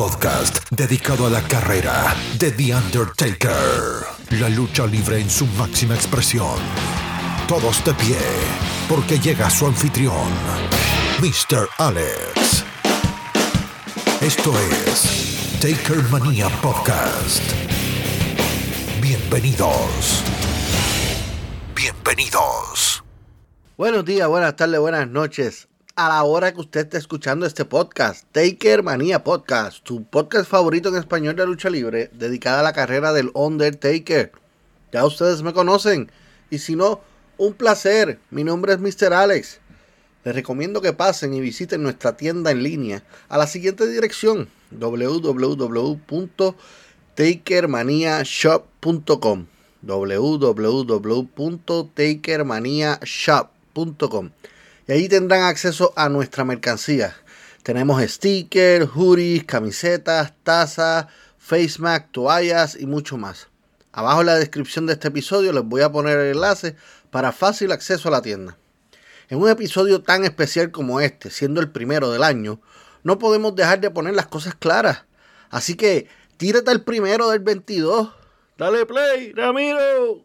Podcast dedicado a la carrera de The Undertaker. La lucha libre en su máxima expresión. Todos de pie, porque llega su anfitrión, Mr. Alex. Esto es Taker Manía Podcast. Bienvenidos. Bienvenidos. Buenos días, buenas tardes, buenas noches. A la hora que usted esté escuchando este podcast, Taker Manía Podcast, tu podcast favorito en español de lucha libre, dedicada a la carrera del Undertaker. Ya ustedes me conocen, y si no, un placer. Mi nombre es Mr. Alex. Les recomiendo que pasen y visiten nuestra tienda en línea a la siguiente dirección: www.takermaniashop.com www.takermaniashop.com y ahí tendrán acceso a nuestra mercancía. Tenemos stickers, hoodies, camisetas, tazas, face mask, toallas y mucho más. Abajo en la descripción de este episodio les voy a poner el enlace para fácil acceso a la tienda. En un episodio tan especial como este, siendo el primero del año, no podemos dejar de poner las cosas claras. Así que tírate el primero del 22. Dale play, Ramiro.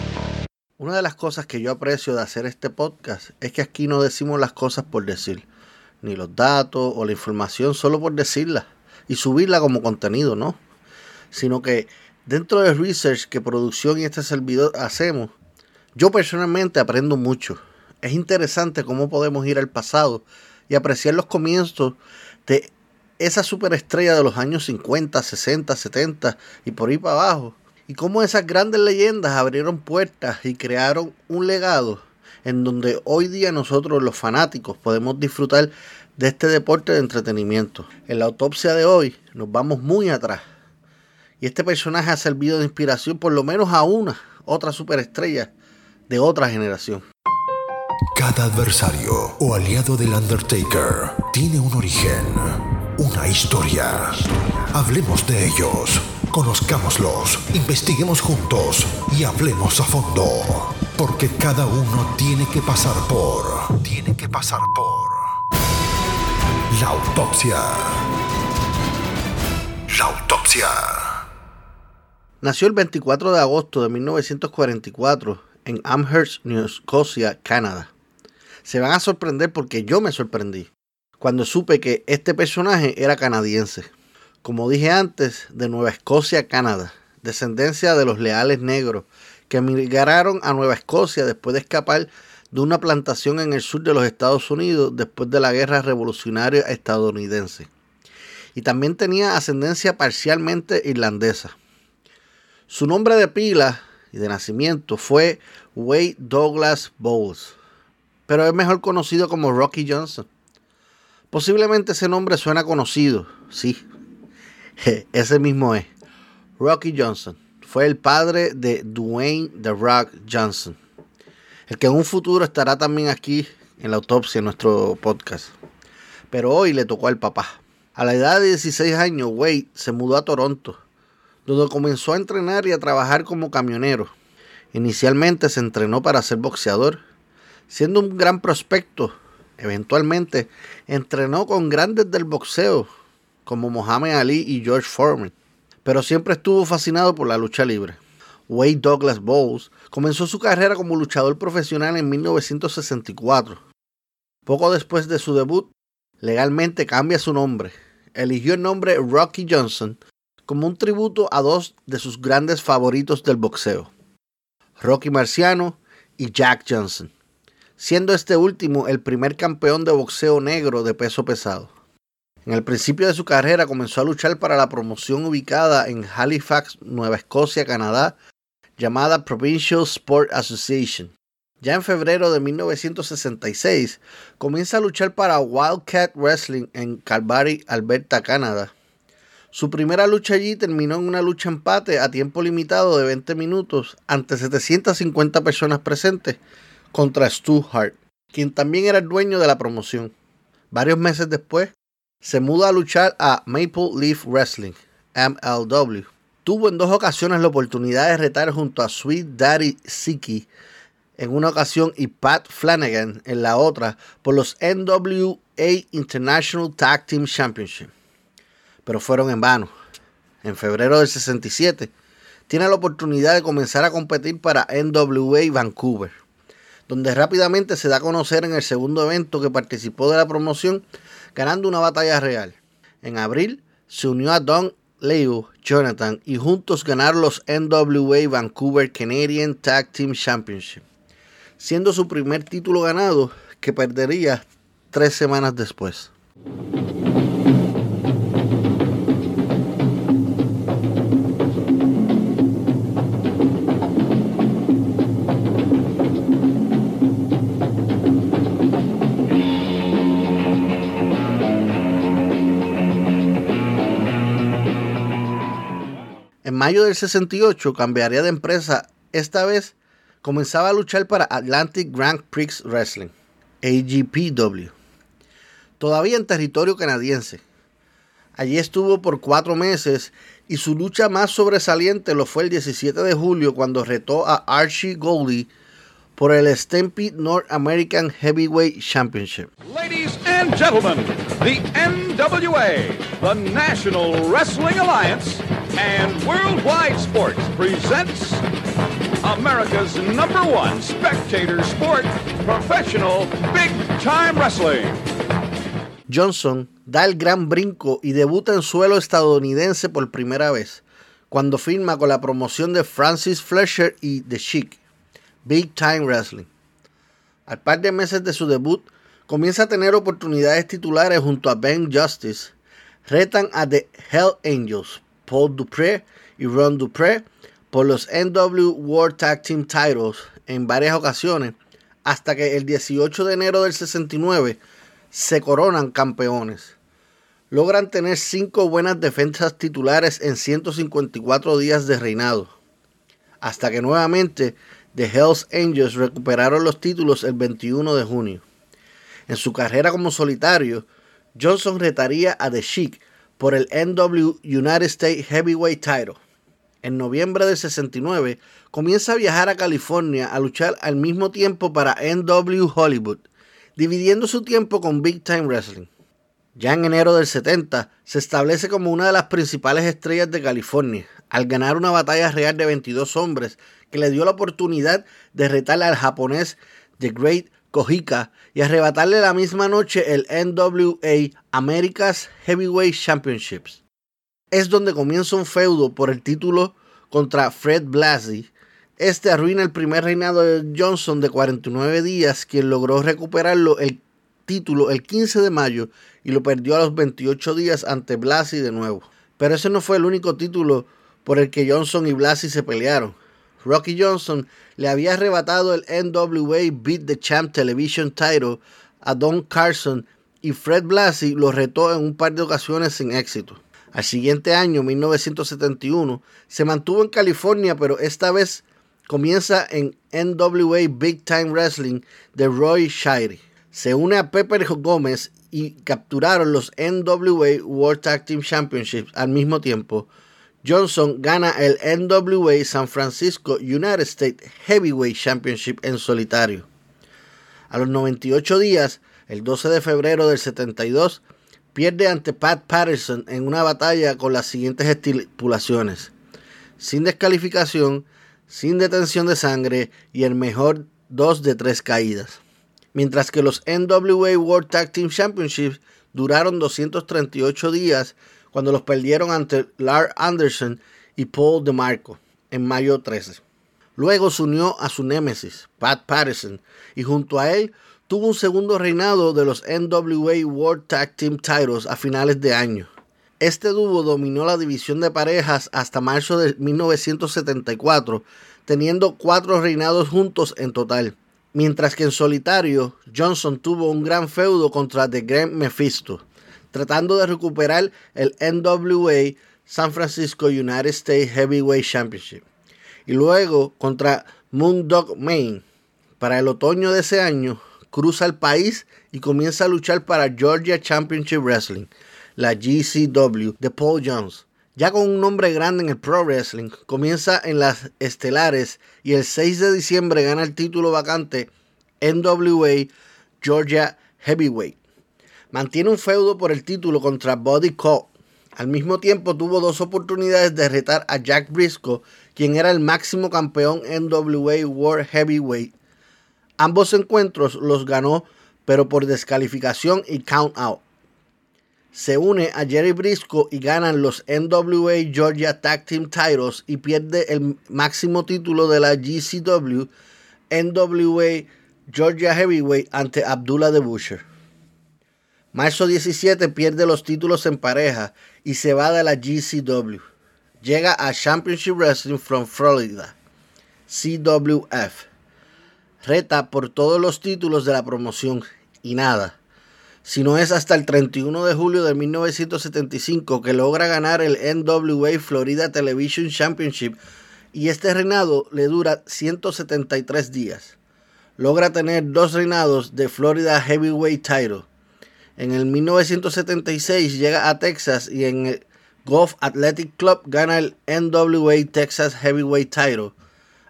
Una de las cosas que yo aprecio de hacer este podcast es que aquí no decimos las cosas por decir, ni los datos o la información solo por decirla y subirla como contenido, ¿no? Sino que dentro del research que producción y este servidor hacemos, yo personalmente aprendo mucho. Es interesante cómo podemos ir al pasado y apreciar los comienzos de esa superestrella de los años 50, 60, 70 y por ahí para abajo y cómo esas grandes leyendas abrieron puertas y crearon un legado en donde hoy día nosotros los fanáticos podemos disfrutar de este deporte de entretenimiento. En la autopsia de hoy nos vamos muy atrás. Y este personaje ha servido de inspiración por lo menos a una, otra superestrella de otra generación. Cada adversario o aliado del Undertaker tiene un origen, una historia. Hablemos de ellos. Conozcámoslos, investiguemos juntos y hablemos a fondo. Porque cada uno tiene que pasar por. Tiene que pasar por. La autopsia. La autopsia. Nació el 24 de agosto de 1944 en Amherst, New Scotia, Canadá. Se van a sorprender porque yo me sorprendí cuando supe que este personaje era canadiense como dije antes, de Nueva Escocia, Canadá, descendencia de los leales negros que emigraron a Nueva Escocia después de escapar de una plantación en el sur de los Estados Unidos después de la guerra revolucionaria estadounidense. Y también tenía ascendencia parcialmente irlandesa. Su nombre de pila y de nacimiento fue Wade Douglas Bowles, pero es mejor conocido como Rocky Johnson. Posiblemente ese nombre suena conocido, sí, Ese mismo es. Rocky Johnson. Fue el padre de Dwayne The Rock Johnson. El que en un futuro estará también aquí en la autopsia en nuestro podcast. Pero hoy le tocó al papá. A la edad de 16 años, Wade se mudó a Toronto, donde comenzó a entrenar y a trabajar como camionero. Inicialmente se entrenó para ser boxeador, siendo un gran prospecto. Eventualmente entrenó con grandes del boxeo como Muhammad Ali y George Foreman, pero siempre estuvo fascinado por la lucha libre. Wade Douglas Bowles comenzó su carrera como luchador profesional en 1964. Poco después de su debut, legalmente cambia su nombre. Eligió el nombre Rocky Johnson como un tributo a dos de sus grandes favoritos del boxeo, Rocky Marciano y Jack Johnson, siendo este último el primer campeón de boxeo negro de peso pesado. En el principio de su carrera comenzó a luchar para la promoción ubicada en Halifax, Nueva Escocia, Canadá, llamada Provincial Sport Association. Ya en febrero de 1966 comienza a luchar para Wildcat Wrestling en Calgary, Alberta, Canadá. Su primera lucha allí terminó en una lucha empate a tiempo limitado de 20 minutos ante 750 personas presentes contra Stu Hart, quien también era el dueño de la promoción. Varios meses después, se muda a luchar a Maple Leaf Wrestling, MLW. Tuvo en dos ocasiones la oportunidad de retar junto a Sweet Daddy Siki en una ocasión y Pat Flanagan en la otra por los NWA International Tag Team Championship. Pero fueron en vano. En febrero del 67 tiene la oportunidad de comenzar a competir para NWA Vancouver, donde rápidamente se da a conocer en el segundo evento que participó de la promoción ganando una batalla real. En abril se unió a Don Leo Jonathan y juntos ganaron los NWA Vancouver Canadian Tag Team Championship, siendo su primer título ganado que perdería tres semanas después. Mayo del 68 cambiaría de empresa. Esta vez comenzaba a luchar para Atlantic Grand Prix Wrestling, AGPW, todavía en territorio canadiense. Allí estuvo por cuatro meses y su lucha más sobresaliente lo fue el 17 de julio cuando retó a Archie Goldie por el Stampede North American Heavyweight Championship. Ladies and gentlemen, the NWA, the National Wrestling Alliance, and Worldwide Sports presents America's number one spectator sport, professional big time wrestling. Johnson da el gran brinco y debuta en suelo estadounidense por primera vez, cuando firma con la promoción de Francis Fletcher y The Chic, Big Time Wrestling. Al par de meses de su debut, comienza a tener oportunidades titulares junto a Ben Justice. Retan a The Hell Angels Paul Dupré y Ron Dupré por los NW World Tag Team Titles en varias ocasiones, hasta que el 18 de enero del 69 se coronan campeones. Logran tener cinco buenas defensas titulares en 154 días de reinado, hasta que nuevamente The Hells Angels recuperaron los títulos el 21 de junio. En su carrera como solitario, Johnson retaría a The Sheik por el NW United States Heavyweight Title. En noviembre del 69 comienza a viajar a California a luchar al mismo tiempo para NW Hollywood, dividiendo su tiempo con Big Time Wrestling. Ya en enero del 70 se establece como una de las principales estrellas de California, al ganar una batalla real de 22 hombres que le dio la oportunidad de retar al japonés The Great Kojika y arrebatarle la misma noche el NWA America's Heavyweight Championships. Es donde comienza un feudo por el título contra Fred Blassie. Este arruina el primer reinado de Johnson de 49 días, quien logró recuperarlo el título el 15 de mayo y lo perdió a los 28 días ante Blassie de nuevo. Pero ese no fue el único título por el que Johnson y Blassie se pelearon. Rocky Johnson le había arrebatado el NWA Beat the Champ Television title a Don Carson y Fred Blassie lo retó en un par de ocasiones sin éxito. Al siguiente año, 1971, se mantuvo en California, pero esta vez comienza en NWA Big Time Wrestling de Roy Shirey. Se une a Pepper Gómez y capturaron los NWA World Tag Team Championships al mismo tiempo, Johnson gana el NWA San Francisco United States Heavyweight Championship en solitario. A los 98 días, el 12 de febrero del 72, pierde ante Pat Patterson en una batalla con las siguientes estipulaciones. Sin descalificación, sin detención de sangre y el mejor dos de tres caídas. mientras que los NWA World Tag Team Championships duraron 238 días cuando los perdieron ante Lars Anderson y Paul DeMarco en mayo 13. Luego se unió a su némesis, Pat Patterson, y junto a él tuvo un segundo reinado de los NWA World Tag Team Titles a finales de año. Este dúo dominó la división de parejas hasta marzo de 1974, teniendo cuatro reinados juntos en total. Mientras que en solitario, Johnson tuvo un gran feudo contra The Grand Mephisto, tratando de recuperar el NWA San Francisco United States Heavyweight Championship. Y luego contra Moondog Maine. Para el otoño de ese año, cruza el país y comienza a luchar para Georgia Championship Wrestling, la GCW de Paul Jones. Ya con un nombre grande en el Pro Wrestling, comienza en las estelares y el 6 de diciembre gana el título vacante NWA Georgia Heavyweight. Mantiene un feudo por el título contra Buddy Cole. Al mismo tiempo tuvo dos oportunidades de retar a Jack Briscoe, quien era el máximo campeón NWA World Heavyweight. Ambos encuentros los ganó, pero por descalificación y count out se une a Jerry Briscoe y ganan los NWA Georgia Tag Team Titles y pierde el máximo título de la GCW NWA Georgia Heavyweight ante Abdullah the Butcher. Marzo 17 pierde los títulos en pareja y se va de la GCW. Llega a Championship Wrestling from Florida, CWF. Reta por todos los títulos de la promoción y nada si no es hasta el 31 de julio de 1975 que logra ganar el NWA Florida Television Championship y este reinado le dura 173 días. Logra tener dos reinados de Florida Heavyweight Title. En el 1976 llega a Texas y en el Golf Athletic Club gana el NWA Texas Heavyweight Title.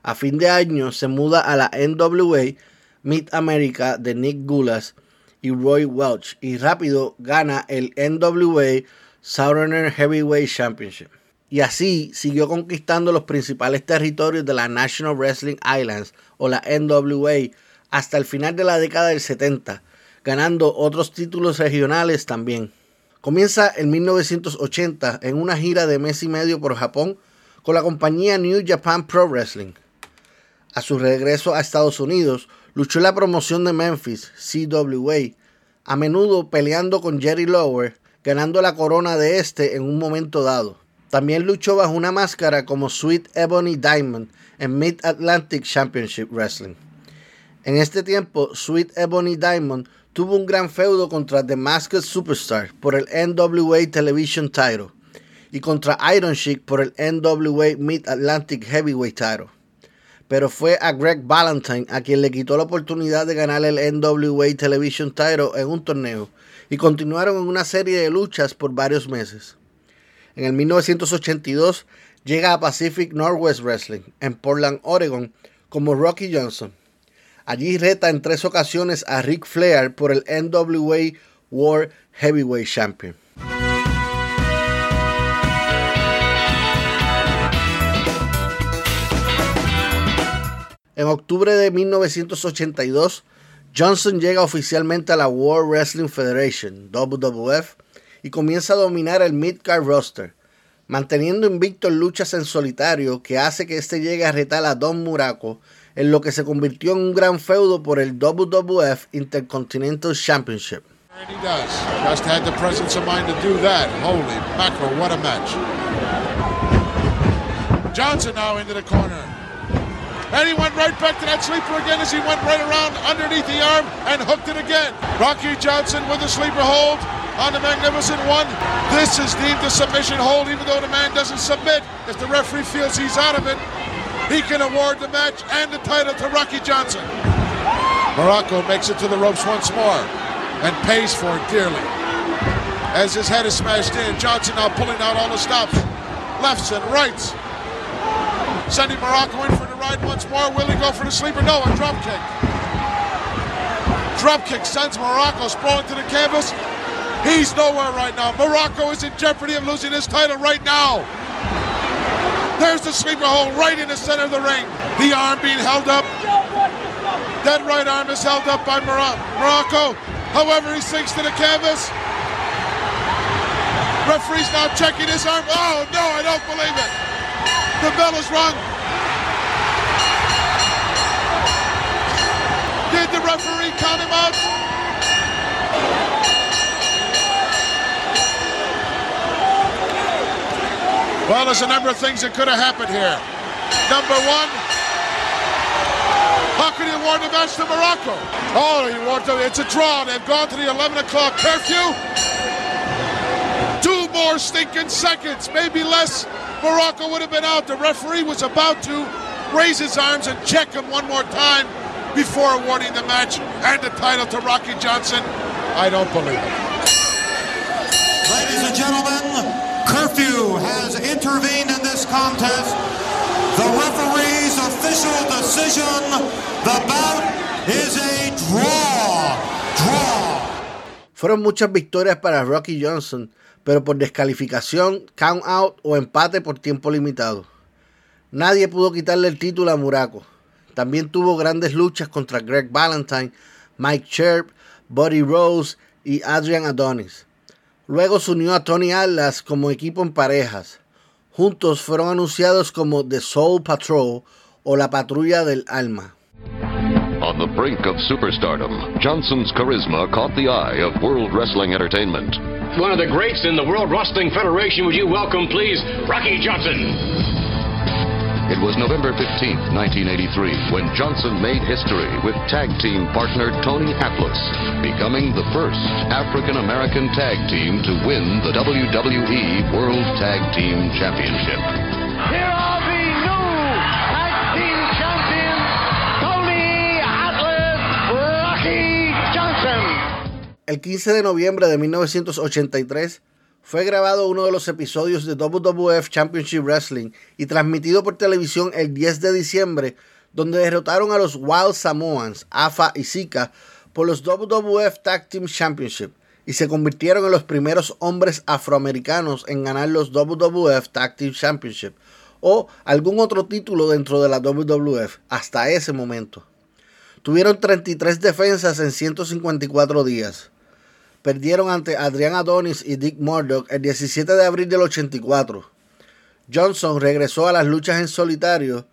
A fin de año se muda a la NWA Mid America de Nick Gulas y Roy Welch y rápido gana el NWA Southern Heavyweight Championship. Y así siguió conquistando los principales territorios de la National Wrestling Islands o la NWA hasta el final de la década del 70, ganando otros títulos regionales también. Comienza en 1980 en una gira de mes y medio por Japón con la compañía New Japan Pro Wrestling. A su regreso a Estados Unidos, luchó en la promoción de Memphis, CWA, a menudo peleando con Jerry Lower, ganando la corona de este en un momento dado. También luchó bajo una máscara como Sweet Ebony Diamond en Mid Atlantic Championship Wrestling. En este tiempo, Sweet Ebony Diamond tuvo un gran feudo contra The Masked Superstar por el NWA Television Title y contra Iron Sheik por el NWA Mid Atlantic Heavyweight Title pero fue a Greg Valentine a quien le quitó la oportunidad de ganar el NWA Television Title en un torneo y continuaron en una serie de luchas por varios meses. En el 1982 llega a Pacific Northwest Wrestling en Portland, Oregon, como Rocky Johnson. Allí reta en tres ocasiones a Ric Flair por el NWA World Heavyweight Champion. En octubre de 1982, Johnson llega oficialmente a la World Wrestling Federation, WWF, y comienza a dominar el mid-card roster, manteniendo invicto en luchas en solitario que hace que este llegue a retar a Don Muraco en lo que se convirtió en un gran feudo por el WWF Intercontinental Championship. And he does. Just had the presence of mind to do that. Holy mackerel, what a match. Johnson now into the corner. And he went right back to that sleeper again as he went right around underneath the arm and hooked it again. Rocky Johnson with a sleeper hold on the Magnificent One. This is deemed a submission hold, even though the man doesn't submit. If the referee feels he's out of it, he can award the match and the title to Rocky Johnson. Morocco makes it to the ropes once more and pays for it dearly. As his head is smashed in, Johnson now pulling out all the stops, lefts and rights. Sending Morocco in for the ride once more. Will he go for the sleeper? No, a drop kick. Drop kick sends Morocco sprawling to the canvas. He's nowhere right now. Morocco is in jeopardy of losing his title right now. There's the sleeper hold right in the center of the ring. The arm being held up. That right arm is held up by Morocco. However, he sinks to the canvas. Referee's now checking his arm. Oh, no, I don't believe it. The bell is rung. Did the referee count him out? Well, there's a number of things that could have happened here. Number one, how could he award the match to Morocco? Oh, he awarded. It's a draw. They've gone to the 11 o'clock curfew. Two more stinking seconds, maybe less. Morocco would have been out. The referee was about to raise his arms and check him one more time before awarding the match and the title to Rocky Johnson. I don't believe it. Ladies and gentlemen, curfew has intervened in this contest. The referee's official decision, the bout is a draw. Draw. Fueron muchas victorias para Rocky Johnson, pero por descalificación, count out o empate por tiempo limitado. Nadie pudo quitarle el título a Muraco. También tuvo grandes luchas contra Greg Valentine, Mike Sherp, Buddy Rose y Adrian Adonis. Luego se unió a Tony Atlas como equipo en parejas. Juntos fueron anunciados como The Soul Patrol o la Patrulla del Alma. On the brink of superstardom, Johnson's charisma caught the eye of World Wrestling Entertainment. One of the greats in the World Wrestling Federation, would you welcome, please, Rocky Johnson? It was November 15, 1983, when Johnson made history with tag team partner Tony Atlas, becoming the first African American tag team to win the WWE World Tag Team Championship. Here are the new tag team champions, Tony Atlas, Rocky Johnson. El 15 de noviembre de 1983 fue grabado uno de los episodios de WWF Championship Wrestling y transmitido por televisión el 10 de diciembre, donde derrotaron a los Wild Samoans, AFA y Zika, por los WWF Tag Team Championship y se convirtieron en los primeros hombres afroamericanos en ganar los WWF Tag Team Championship o algún otro título dentro de la WWF hasta ese momento. Tuvieron 33 defensas en 154 días perdieron ante Adrian Adonis y Dick Murdoch el 17 de abril del 84. Johnson regresó a las luchas en solitario,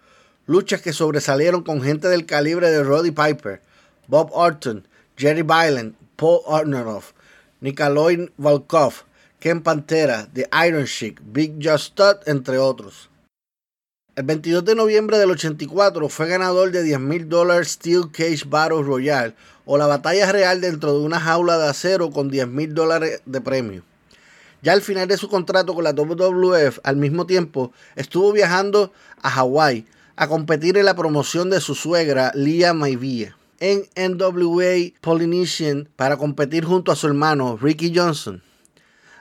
luchas que sobresalieron con gente del calibre de Roddy Piper, Bob Orton, Jerry Byland, Paul Orneroff, Nikolai Volkov, Ken Pantera, The Iron Sheik, Big Just Stud, entre otros. El 22 de noviembre del 84 fue ganador de 10 mil dólares Steel Cage Battle Royale o la batalla real dentro de una jaula de acero con 10 mil dólares de premio. Ya al final de su contrato con la WWF, al mismo tiempo, estuvo viajando a Hawái a competir en la promoción de su suegra, Lia Maivia, en NWA Polynesian para competir junto a su hermano, Ricky Johnson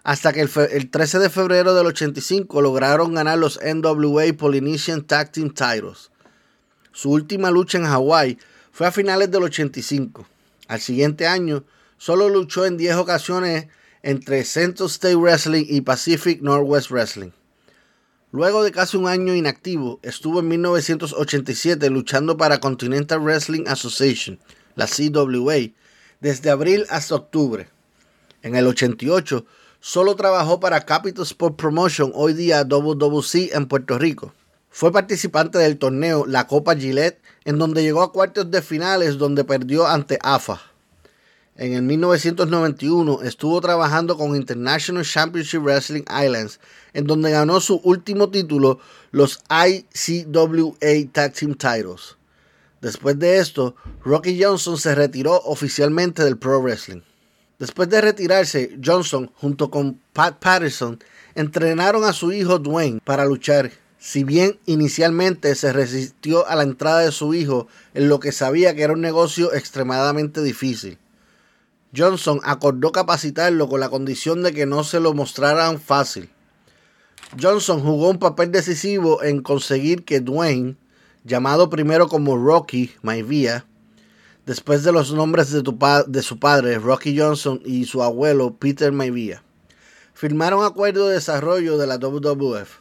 hasta que el, 13 de febrero del 85 lograron ganar los NWA Polynesian Tag Team Titles. Su última lucha en Hawái fue a finales del 85. Al siguiente año, solo luchó en 10 ocasiones entre Central State Wrestling y Pacific Northwest Wrestling. Luego de casi un año inactivo, estuvo en 1987 luchando para Continental Wrestling Association, la CWA, desde abril hasta octubre. En el 88 solo trabajó para Capital Sport Promotion, hoy día WWC en Puerto Rico. Fue participante del torneo La Copa Gillette, en donde llegó a cuartos de finales donde perdió ante AFA. En el 1991 estuvo trabajando con International Championship Wrestling Islands, en donde ganó su último título, los ICWA Tag Team Titles. Después de esto, Rocky Johnson se retiró oficialmente del Pro Wrestling. Después de retirarse, Johnson, junto con Pat Patterson, entrenaron a su hijo Dwayne para luchar. Si bien inicialmente se resistió a la entrada de su hijo en lo que sabía que era un negocio extremadamente difícil. Johnson acordó capacitarlo con la condición de que no se lo mostraran fácil. Johnson jugó un papel decisivo en conseguir que Dwayne, llamado primero como Rocky Maivia, después de los nombres de, de, su padre, Rocky Johnson, y su abuelo, Peter Maivia. Firmaron acuerdo de desarrollo de la WWF.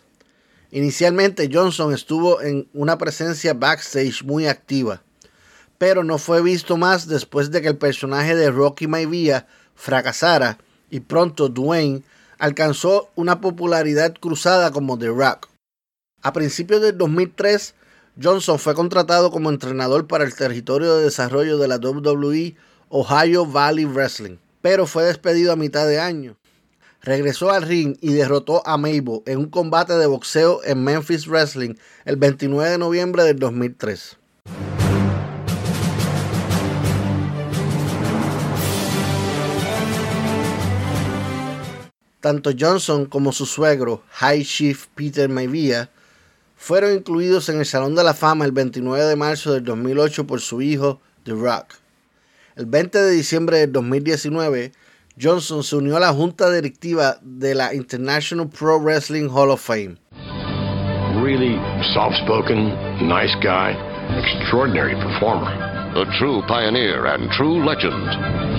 Inicialmente Johnson estuvo en una presencia backstage muy activa, pero no fue visto más después de que el personaje de Rocky Maivia fracasara y pronto Dwayne alcanzó una popularidad cruzada como The Rock. A principios del 2003, Johnson fue contratado como entrenador para el territorio de desarrollo de la WWE Ohio Valley Wrestling, pero fue despedido a mitad de año. Regresó al ring y derrotó a Mabel en un combate de boxeo en Memphis Wrestling el 29 de noviembre del 2003. Tanto Johnson como su suegro, High Chief Peter Maivia, fueron incluidos en el Salón de la Fama el 29 de marzo del 2008 por su hijo, The Rock. El 20 de diciembre del 2019, Johnson se unió a la junta directiva de la International Pro Wrestling Hall of Fame. Really soft-spoken, nice guy, extraordinary performer. A true pioneer and true legend.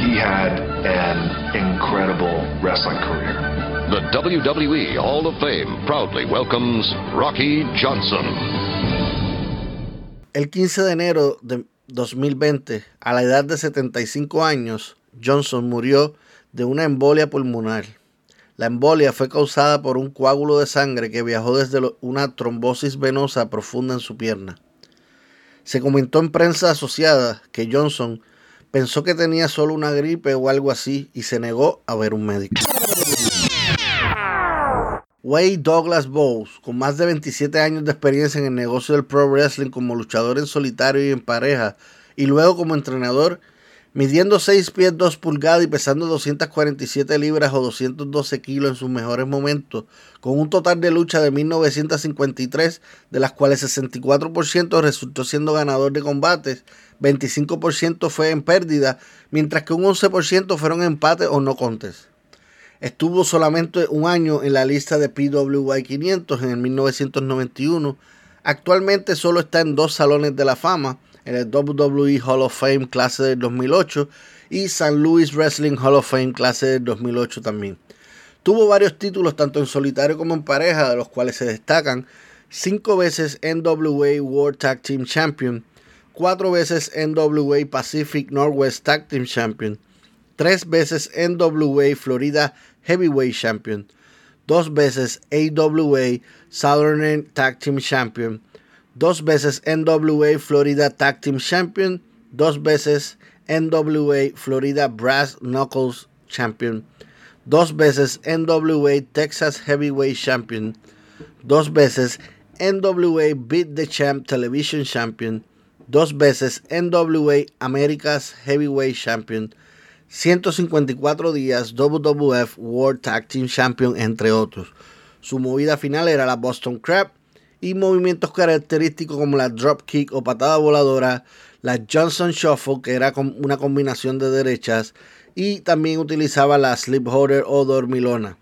He had an incredible wrestling career. The WWE Hall of Fame proudly welcomes Rocky Johnson. El 15 de enero de 2020, a la edad de 75 años, Johnson murió de una embolia pulmonar. La embolia fue causada por un coágulo de sangre que viajó desde una trombosis venosa profunda en su pierna. Se comentó en prensa asociada que Johnson pensó que tenía solo una gripe o algo así y se negó a ver un médico. Wade Douglas Bowles, con más de 27 años de experiencia en el negocio del pro wrestling como luchador en solitario y en pareja, y luego como entrenador, midiendo 6 pies 2 pulgadas y pesando 247 libras o 212 kilos en sus mejores momentos, con un total de lucha de 1953, de las cuales 64% resultó siendo ganador de combates, 25% fue en pérdida, mientras que un 11% fueron empates o no contes. Estuvo solamente un año en la lista de PWI 500 en el 1991. Actualmente solo está en dos salones de la fama, en el WWE Hall of Fame clase del 2008 y St. Louis Wrestling Hall of Fame clase del 2008 también. Tuvo varios títulos tanto en solitario como en pareja, de los cuales se destacan cinco veces NWA World Tag Team Champion, cuatro veces NWA Pacific Northwest Tag Team Champion, tres veces NWA Florida Heavyweight Champion, dos veces AWA Southern Tag Team Champion, dos veces NWA Florida Tag Team Champion, dos veces NWA Florida Brass Knuckles Champion, dos veces NWA Texas Heavyweight Champion, dos veces NWA Beat the Champ Television Champion, dos veces NWA America's Heavyweight Champion, 154 días WWF World Tag Team Champion, entre otros. Su movida final era la Boston Crab y movimientos característicos como la drop kick o patada voladora, la Johnson Shuffle, que era una combinación de derechas, y también utilizaba la Slip Holder o dormilona.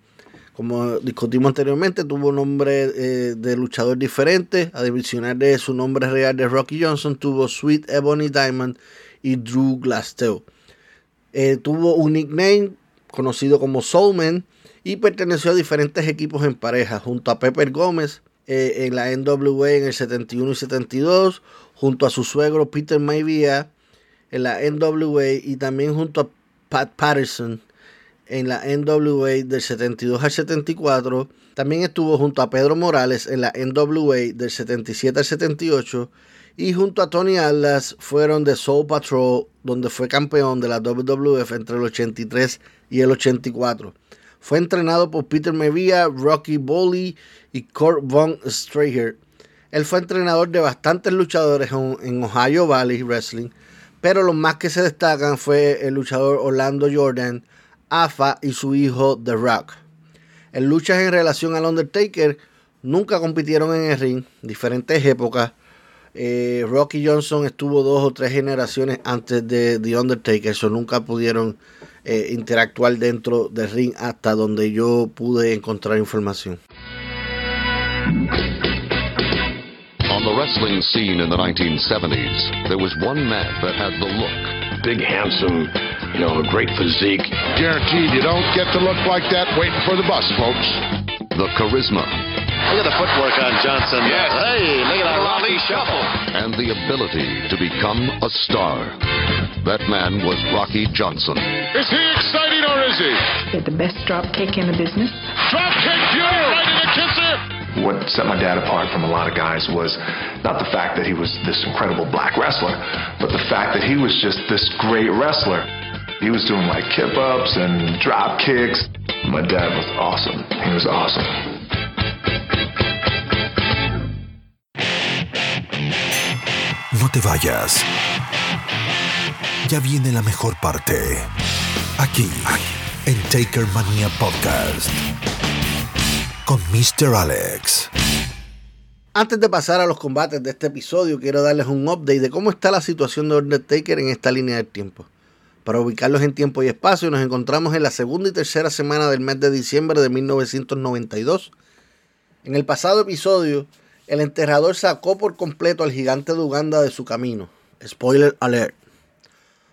Como discutimos anteriormente, tuvo nombre eh, de luchador diferente. Adicional de su nombre real de Rocky Johnson, tuvo Sweet Ebony Diamond y Drew Glasteau. Eh, tuvo un nickname conocido como Soulman y perteneció a diferentes equipos en pareja, junto a Pepper Gómez eh, en la NWA en el 71 y 72, junto a su suegro Peter Maivia en la NWA y también junto a Pat Patterson en la NWA del 72 al 74. También estuvo junto a Pedro Morales en la NWA del 77 al 78 y junto a Tony Atlas fueron de Soul Patrol, donde fue campeón de la WWF entre el 83 y el 84. Fue entrenado por Peter Mevia, Rocky Bowley y Kurt Von Straher. Él fue entrenador de bastantes luchadores en Ohio Valley Wrestling, pero los más que se destacan fue el luchador Orlando Jordan, AFA y su hijo The Rock. En luchas en relación al Undertaker, nunca compitieron en el ring, diferentes épocas, eh, Rocky Johnson estuvo dos o tres generaciones antes de The Undertaker, eso nunca pudieron eh, interactuar dentro del ring hasta donde yo pude encontrar información. On the wrestling scene in the 1970s, there was one man that had the look. Big, handsome, you know, a great physique. Guaranteed you don't get to look like that waiting for the bus, folks. The charisma Look at the footwork on Johnson. Yes. Hey, look at that Raleigh Rocky shuffle. and the ability to become a star. That man was Rocky Johnson. Is he exciting or is he? He had the best drop kick in the business. Drop kick, beauty, right in the kisser. What set my dad apart from a lot of guys was not the fact that he was this incredible black wrestler, but the fact that he was just this great wrestler. He was doing like kip ups and drop kicks. My dad was awesome. He was awesome. No te vayas. Ya viene la mejor parte. Aquí, en Taker Mania Podcast. Con Mr. Alex. Antes de pasar a los combates de este episodio, quiero darles un update de cómo está la situación de Undertaker en esta línea del tiempo. Para ubicarlos en tiempo y espacio, nos encontramos en la segunda y tercera semana del mes de diciembre de 1992. En el pasado episodio, el enterrador sacó por completo al gigante de Uganda de su camino. Spoiler alert.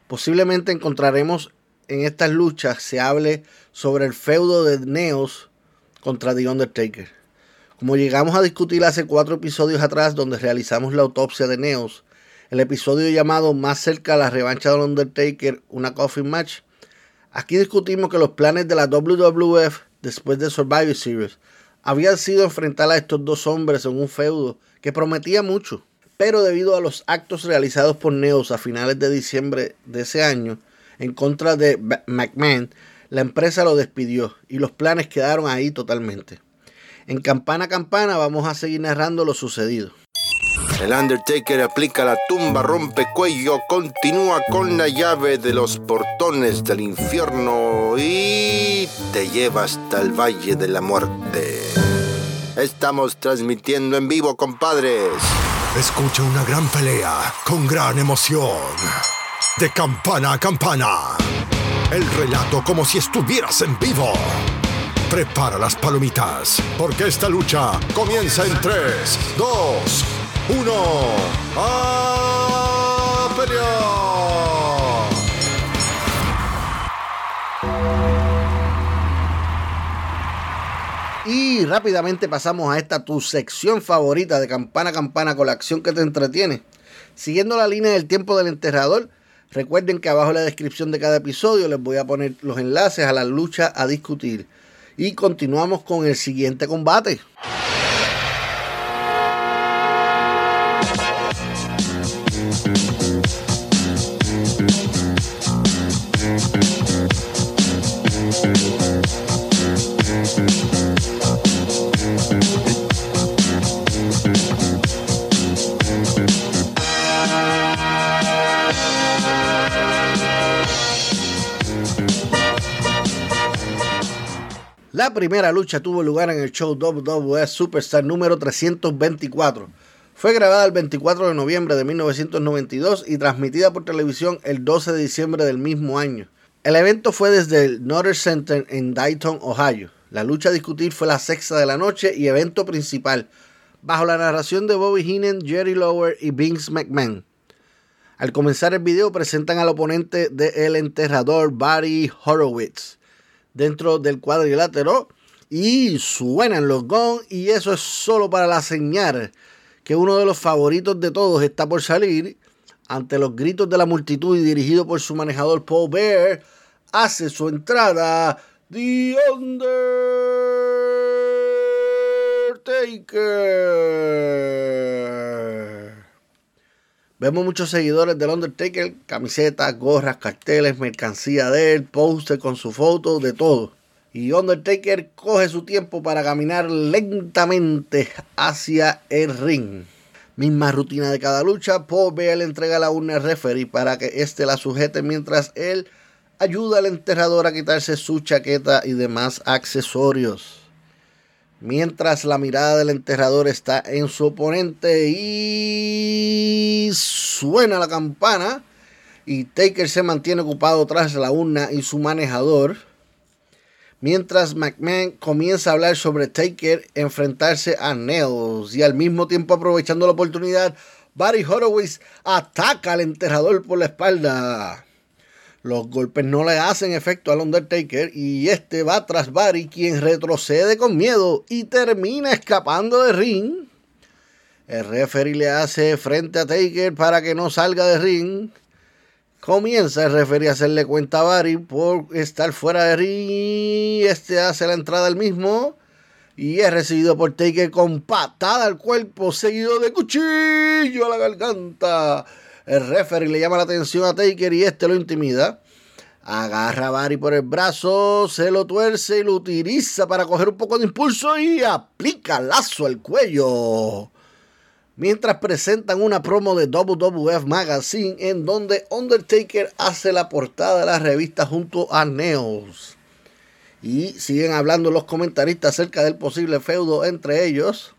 Posiblemente encontraremos en estas luchas se hable sobre el feudo de Neos contra The Undertaker. Como llegamos a discutir hace cuatro episodios atrás donde realizamos la autopsia de Neos, el episodio llamado Más cerca a la revancha del Undertaker, una coffin match, aquí discutimos que los planes de la WWF después de Survivor Series habían sido enfrentar a estos dos hombres en un feudo que prometía mucho, pero debido a los actos realizados por Neos a finales de diciembre de ese año en contra de McMahon, la empresa lo despidió y los planes quedaron ahí totalmente. En campana a campana vamos a seguir narrando lo sucedido. El Undertaker aplica la tumba rompecuello, continúa con la llave de los portones del infierno y te lleva hasta el Valle de la Muerte. Estamos transmitiendo en vivo, compadres. Escucha una gran pelea con gran emoción. De campana a campana. El relato como si estuvieras en vivo. Prepara las palomitas, porque esta lucha comienza en 3, 2, 1. ¡A Y rápidamente pasamos a esta tu sección favorita de campana a campana con la acción que te entretiene. Siguiendo la línea del tiempo del enterrador, recuerden que abajo en la descripción de cada episodio les voy a poner los enlaces a la lucha a discutir. Y continuamos con el siguiente combate. La primera lucha tuvo lugar en el show WWE Superstar número 324. Fue grabada el 24 de noviembre de 1992 y transmitida por televisión el 12 de diciembre del mismo año. El evento fue desde el Northern Center en Dayton, Ohio. La lucha a discutir fue la sexta de la noche y evento principal, bajo la narración de Bobby Heenan, Jerry Lawler y Vince McMahon. Al comenzar el video presentan al oponente del enterrador Barry Horowitz dentro del cuadrilátero y suenan los gong y eso es solo para la señal que uno de los favoritos de todos está por salir ante los gritos de la multitud y dirigido por su manejador Paul Bear hace su entrada The Undertaker Vemos muchos seguidores del Undertaker, camisetas, gorras, carteles, mercancía de él, póster con su foto, de todo. Y Undertaker coge su tiempo para caminar lentamente hacia el ring. Misma rutina de cada lucha, Paul le entrega la urna al referee para que éste la sujete mientras él ayuda al enterrador a quitarse su chaqueta y demás accesorios. Mientras la mirada del enterrador está en su oponente y suena la campana y Taker se mantiene ocupado tras la urna y su manejador. Mientras McMahon comienza a hablar sobre Taker enfrentarse a Nails y al mismo tiempo aprovechando la oportunidad, Barry Horowitz ataca al enterrador por la espalda. Los golpes no le hacen efecto al Undertaker y este va tras Barry, quien retrocede con miedo y termina escapando de ring. El referee le hace frente a Taker para que no salga de ring. Comienza el referee a hacerle cuenta a Barry por estar fuera de ring. Este hace la entrada al mismo. Y es recibido por Taker con patada al cuerpo, seguido de cuchillo a la garganta. El referee le llama la atención a Taker y este lo intimida. Agarra a Barry por el brazo, se lo tuerce y lo utiliza para coger un poco de impulso y aplica lazo al cuello. Mientras presentan una promo de WWF Magazine en donde Undertaker hace la portada de la revista junto a Neos. Y siguen hablando los comentaristas acerca del posible feudo entre ellos.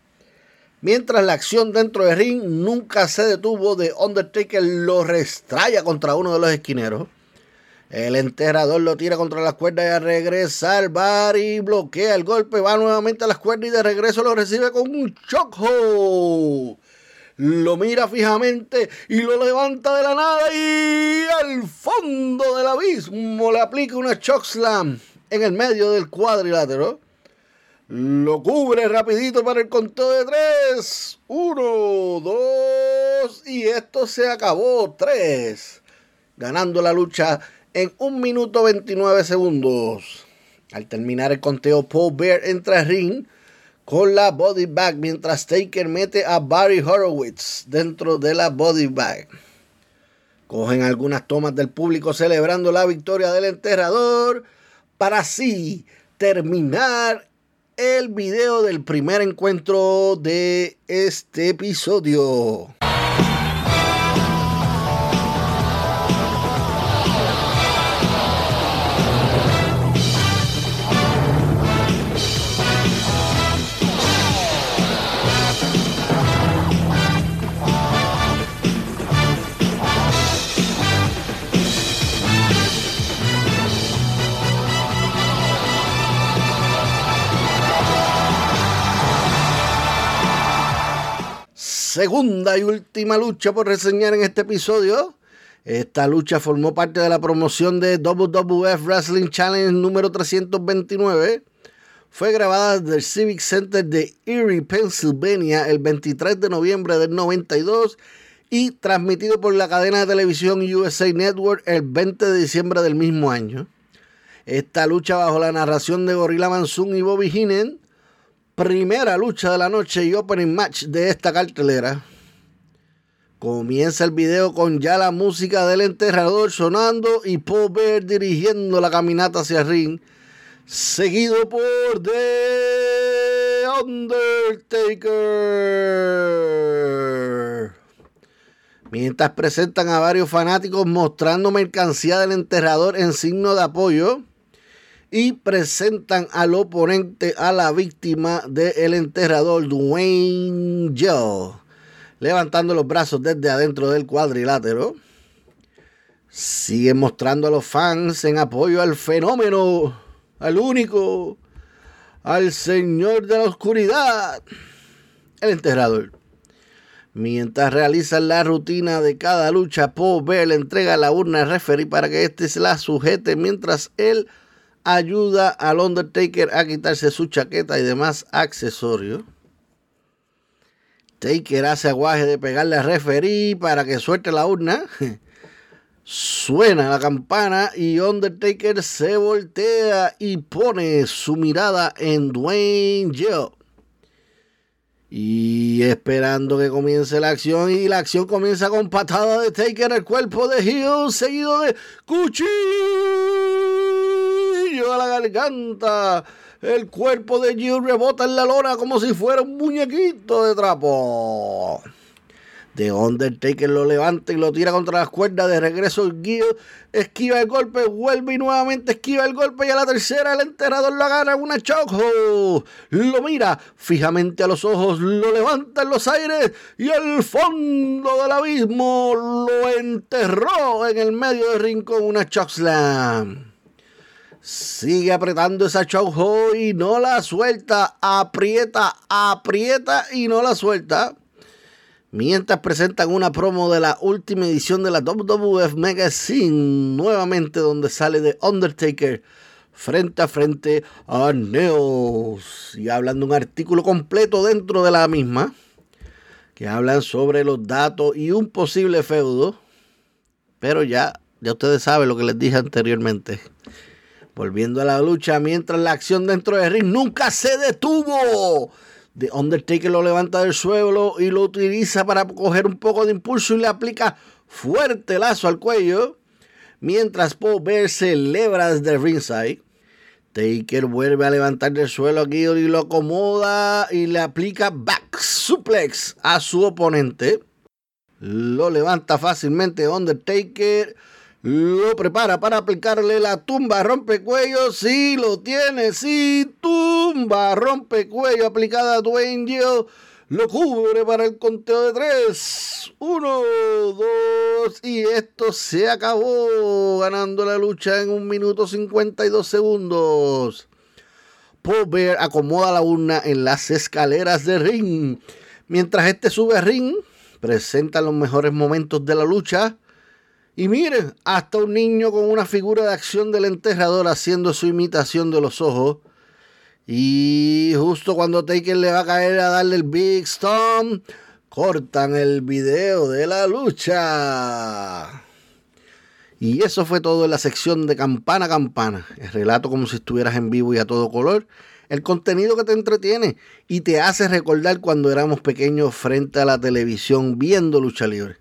Mientras la acción dentro del ring nunca se detuvo de Undertaker lo restraya contra uno de los esquineros. El enterrador lo tira contra las cuerdas y a regresar Barry bloquea el golpe, va nuevamente a las cuerdas y de regreso lo recibe con un chokehold. Lo mira fijamente y lo levanta de la nada y al fondo del abismo le aplica una chokeslam en el medio del cuadrilátero. Lo cubre rapidito para el conteo de tres. Uno, dos. Y esto se acabó. Tres. Ganando la lucha en un minuto 29 segundos. Al terminar el conteo, Paul Bear entra al ring con la body bag mientras Taker mete a Barry Horowitz dentro de la body bag. Cogen algunas tomas del público celebrando la victoria del enterrador para así terminar el video del primer encuentro de este episodio. Segunda y última lucha por reseñar en este episodio. Esta lucha formó parte de la promoción de WWF Wrestling Challenge número 329. Fue grabada desde el Civic Center de Erie, Pennsylvania, el 23 de noviembre del 92 y transmitido por la cadena de televisión USA Network el 20 de diciembre del mismo año. Esta lucha bajo la narración de Gorilla Monsoon y Bobby Heenan primera lucha de la noche y opening match de esta cartelera. Comienza el video con ya la música del enterrador sonando y Paul dirigiendo la caminata hacia el ring, seguido por The Undertaker. Mientras presentan a varios fanáticos mostrando mercancía del enterrador en signo de apoyo y presentan al oponente a la víctima del enterrador Dwayne Joe, levantando los brazos desde adentro del cuadrilátero. Sigue mostrando a los fans en apoyo al fenómeno, al único, al señor de la oscuridad, el enterrador. Mientras realizan la rutina de cada lucha, Paul Bell entrega la urna al referee para que éste se la sujete mientras él ayuda al Undertaker a quitarse su chaqueta y demás accesorios. Taker hace aguaje de pegarle al referee para que suelte la urna. Suena la campana y Undertaker se voltea y pone su mirada en Dwayne Joe. Y esperando que comience la acción. Y la acción comienza con patada de Taker el cuerpo de Hill, seguido de cuchillo a la garganta. El cuerpo de Jill rebota en la lona como si fuera un muñequito de trapo. The Undertaker lo levanta y lo tira contra las cuerdas. De regreso, Gil esquiva el golpe, vuelve y nuevamente esquiva el golpe. Y a la tercera, el enterrador lo agarra en una choco. Lo mira fijamente a los ojos, lo levanta en los aires y al fondo del abismo lo enterró en el medio del rincón una chokeslam. Sigue apretando esa choco y no la suelta. Aprieta, aprieta y no la suelta. Mientras presentan una promo de la última edición de la WWF Magazine, nuevamente donde sale de Undertaker frente a frente a Neos. Y hablando un artículo completo dentro de la misma, que hablan sobre los datos y un posible feudo. Pero ya, ya ustedes saben lo que les dije anteriormente. Volviendo a la lucha, mientras la acción dentro del ring nunca se detuvo. The Undertaker lo levanta del suelo y lo utiliza para coger un poco de impulso y le aplica fuerte lazo al cuello. Mientras Paul Bear celebra desde ringside. Taker vuelve a levantar del suelo aquí y lo acomoda y le aplica back suplex a su oponente. Lo levanta fácilmente Undertaker lo prepara para aplicarle la tumba rompecuello. Sí, lo tiene. Sí, tumba rompecuello aplicada a Dwayne Gill. Lo cubre para el conteo de tres. Uno, dos. Y esto se acabó. Ganando la lucha en un minuto 52 segundos. Paul acomoda la urna en las escaleras de ring. Mientras este sube a ring, presenta los mejores momentos de la lucha y miren, hasta un niño con una figura de acción del enterrador haciendo su imitación de los ojos. Y justo cuando Taker le va a caer a darle el Big Stomp, cortan el video de la lucha. Y eso fue todo en la sección de campana a campana. El relato como si estuvieras en vivo y a todo color. El contenido que te entretiene y te hace recordar cuando éramos pequeños frente a la televisión viendo lucha libre.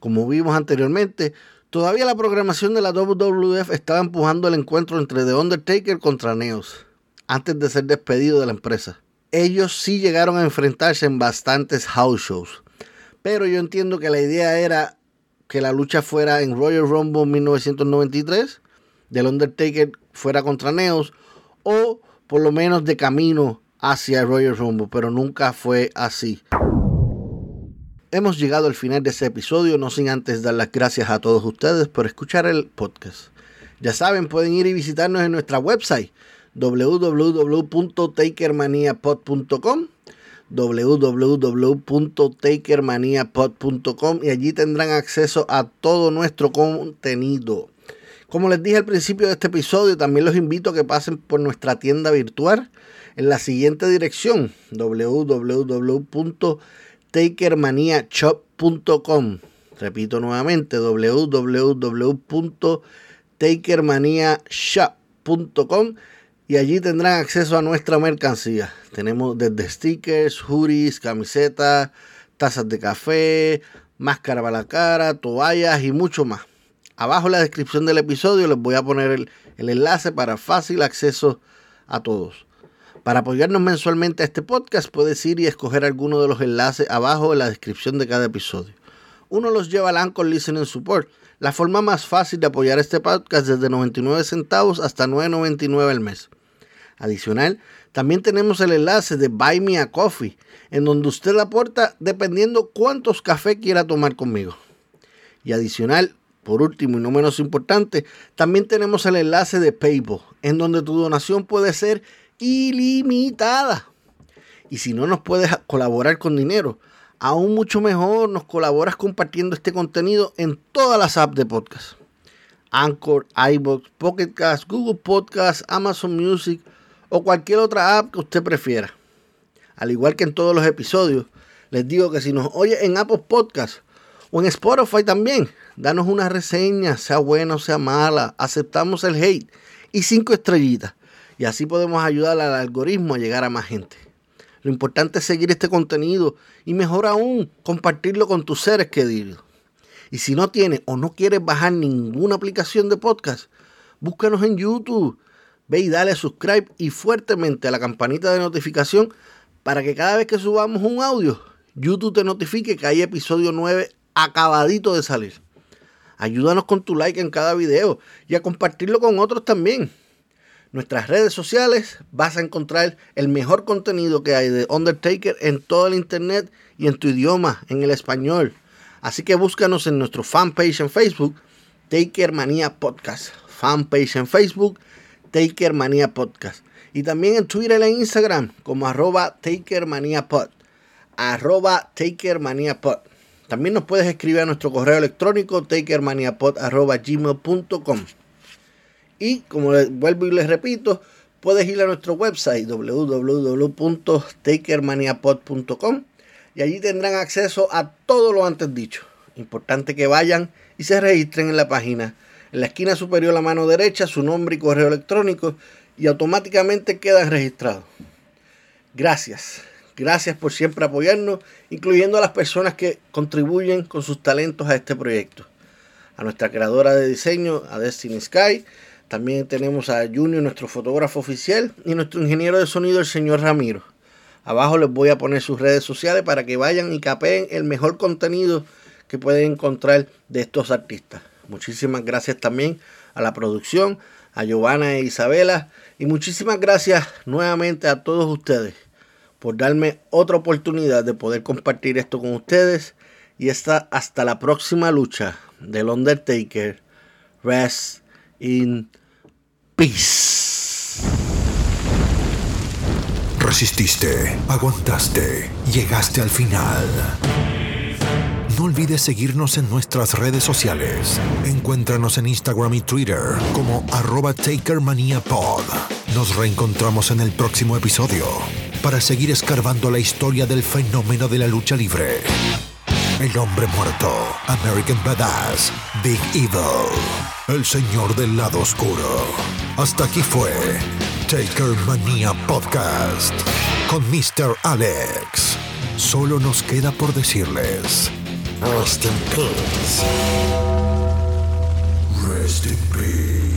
Como vimos anteriormente, todavía la programación de la WWF estaba empujando el encuentro entre The Undertaker contra Neos, antes de ser despedido de la empresa. Ellos sí llegaron a enfrentarse en bastantes house shows, pero yo entiendo que la idea era que la lucha fuera en Royal Rumble 1993, The Undertaker fuera contra Neos, o por lo menos de camino hacia Royal Rumble, pero nunca fue así. Hemos llegado al final de este episodio, no sin antes dar las gracias a todos ustedes por escuchar el podcast. Ya saben, pueden ir y visitarnos en nuestra website www.takermaniapod.com www.takermaniapod.com y allí tendrán acceso a todo nuestro contenido. Como les dije al principio de este episodio, también los invito a que pasen por nuestra tienda virtual en la siguiente dirección www takermaniashop.com. Repito nuevamente, www.takermaniashop.com y allí tendrán acceso a nuestra mercancía. Tenemos desde stickers, hoodies, camisetas, tazas de café, máscara para la cara, toallas y mucho más. Abajo en la descripción del episodio les voy a poner el, el enlace para fácil acceso a todos. Para apoyarnos mensualmente a este podcast puedes ir y escoger alguno de los enlaces abajo en la descripción de cada episodio. Uno los lleva al Anchor Listening Support, la forma más fácil de apoyar este podcast desde 99 centavos hasta 9.99 al mes. Adicional, también tenemos el enlace de Buy Me a Coffee, en donde usted aporta dependiendo cuántos cafés quiera tomar conmigo. Y adicional, por último y no menos importante, también tenemos el enlace de PayPal, en donde tu donación puede ser ilimitada. Y si no nos puedes colaborar con dinero, aún mucho mejor nos colaboras compartiendo este contenido en todas las apps de podcast. Anchor, iBox, Pocket Cast, Google Podcast, Amazon Music o cualquier otra app que usted prefiera. Al igual que en todos los episodios, les digo que si nos oye en Apple Podcast o en Spotify también, danos una reseña, sea buena o sea mala, aceptamos el hate y cinco estrellitas y así podemos ayudar al algoritmo a llegar a más gente. Lo importante es seguir este contenido y mejor aún, compartirlo con tus seres queridos. Y si no tienes o no quieres bajar ninguna aplicación de podcast, búscanos en YouTube. Ve y dale subscribe y fuertemente a la campanita de notificación para que cada vez que subamos un audio, YouTube te notifique que hay episodio 9 acabadito de salir. Ayúdanos con tu like en cada video y a compartirlo con otros también nuestras redes sociales vas a encontrar el mejor contenido que hay de Undertaker en todo el internet y en tu idioma, en el español. Así que búscanos en nuestro fanpage en Facebook, Taker Manía Podcast. Fanpage en Facebook, Taker Manía Podcast. Y también en Twitter e Instagram como arroba Taker Pod. arroba takermaniapod. También nos puedes escribir a nuestro correo electrónico takermaniapod.gmail.com Y como les vuelvo y les repito, puedes ir a nuestro website www.takermaniapod.com y allí tendrán acceso a todo lo antes dicho. Importante que vayan y se registren en la página. En la esquina superior a la mano derecha su nombre y correo electrónico y automáticamente quedan registrados. Gracias. Gracias por siempre apoyarnos, incluyendo a las personas que contribuyen con sus talentos a este proyecto. A nuestra creadora de diseño, a Destiny Sky. También tenemos a Junior, nuestro fotógrafo oficial, y nuestro ingeniero de sonido, el señor Ramiro. Abajo les voy a poner sus redes sociales para que vayan y capeen el mejor contenido que pueden encontrar de estos artistas. Muchísimas gracias también a la producción, a Giovanna e Isabela, y muchísimas gracias nuevamente a todos ustedes por darme otra oportunidad de poder compartir esto con ustedes. Y esta, hasta la próxima lucha del Undertaker. Rest in peace. Resististe, aguantaste, llegaste al final. No olvides seguirnos en nuestras redes sociales. Encuéntranos en Instagram y Twitter como arroba TakerManiaPod. Nos reencontramos en el próximo episodio para seguir escarbando la historia del fenómeno de la lucha libre. El hombre muerto, American Badass, Big Evil, el señor del lado oscuro. Hasta aquí fue Taker Mania Podcast con Mr. Alex. Solo nos queda por decirles. Rest in peace. Rest in peace.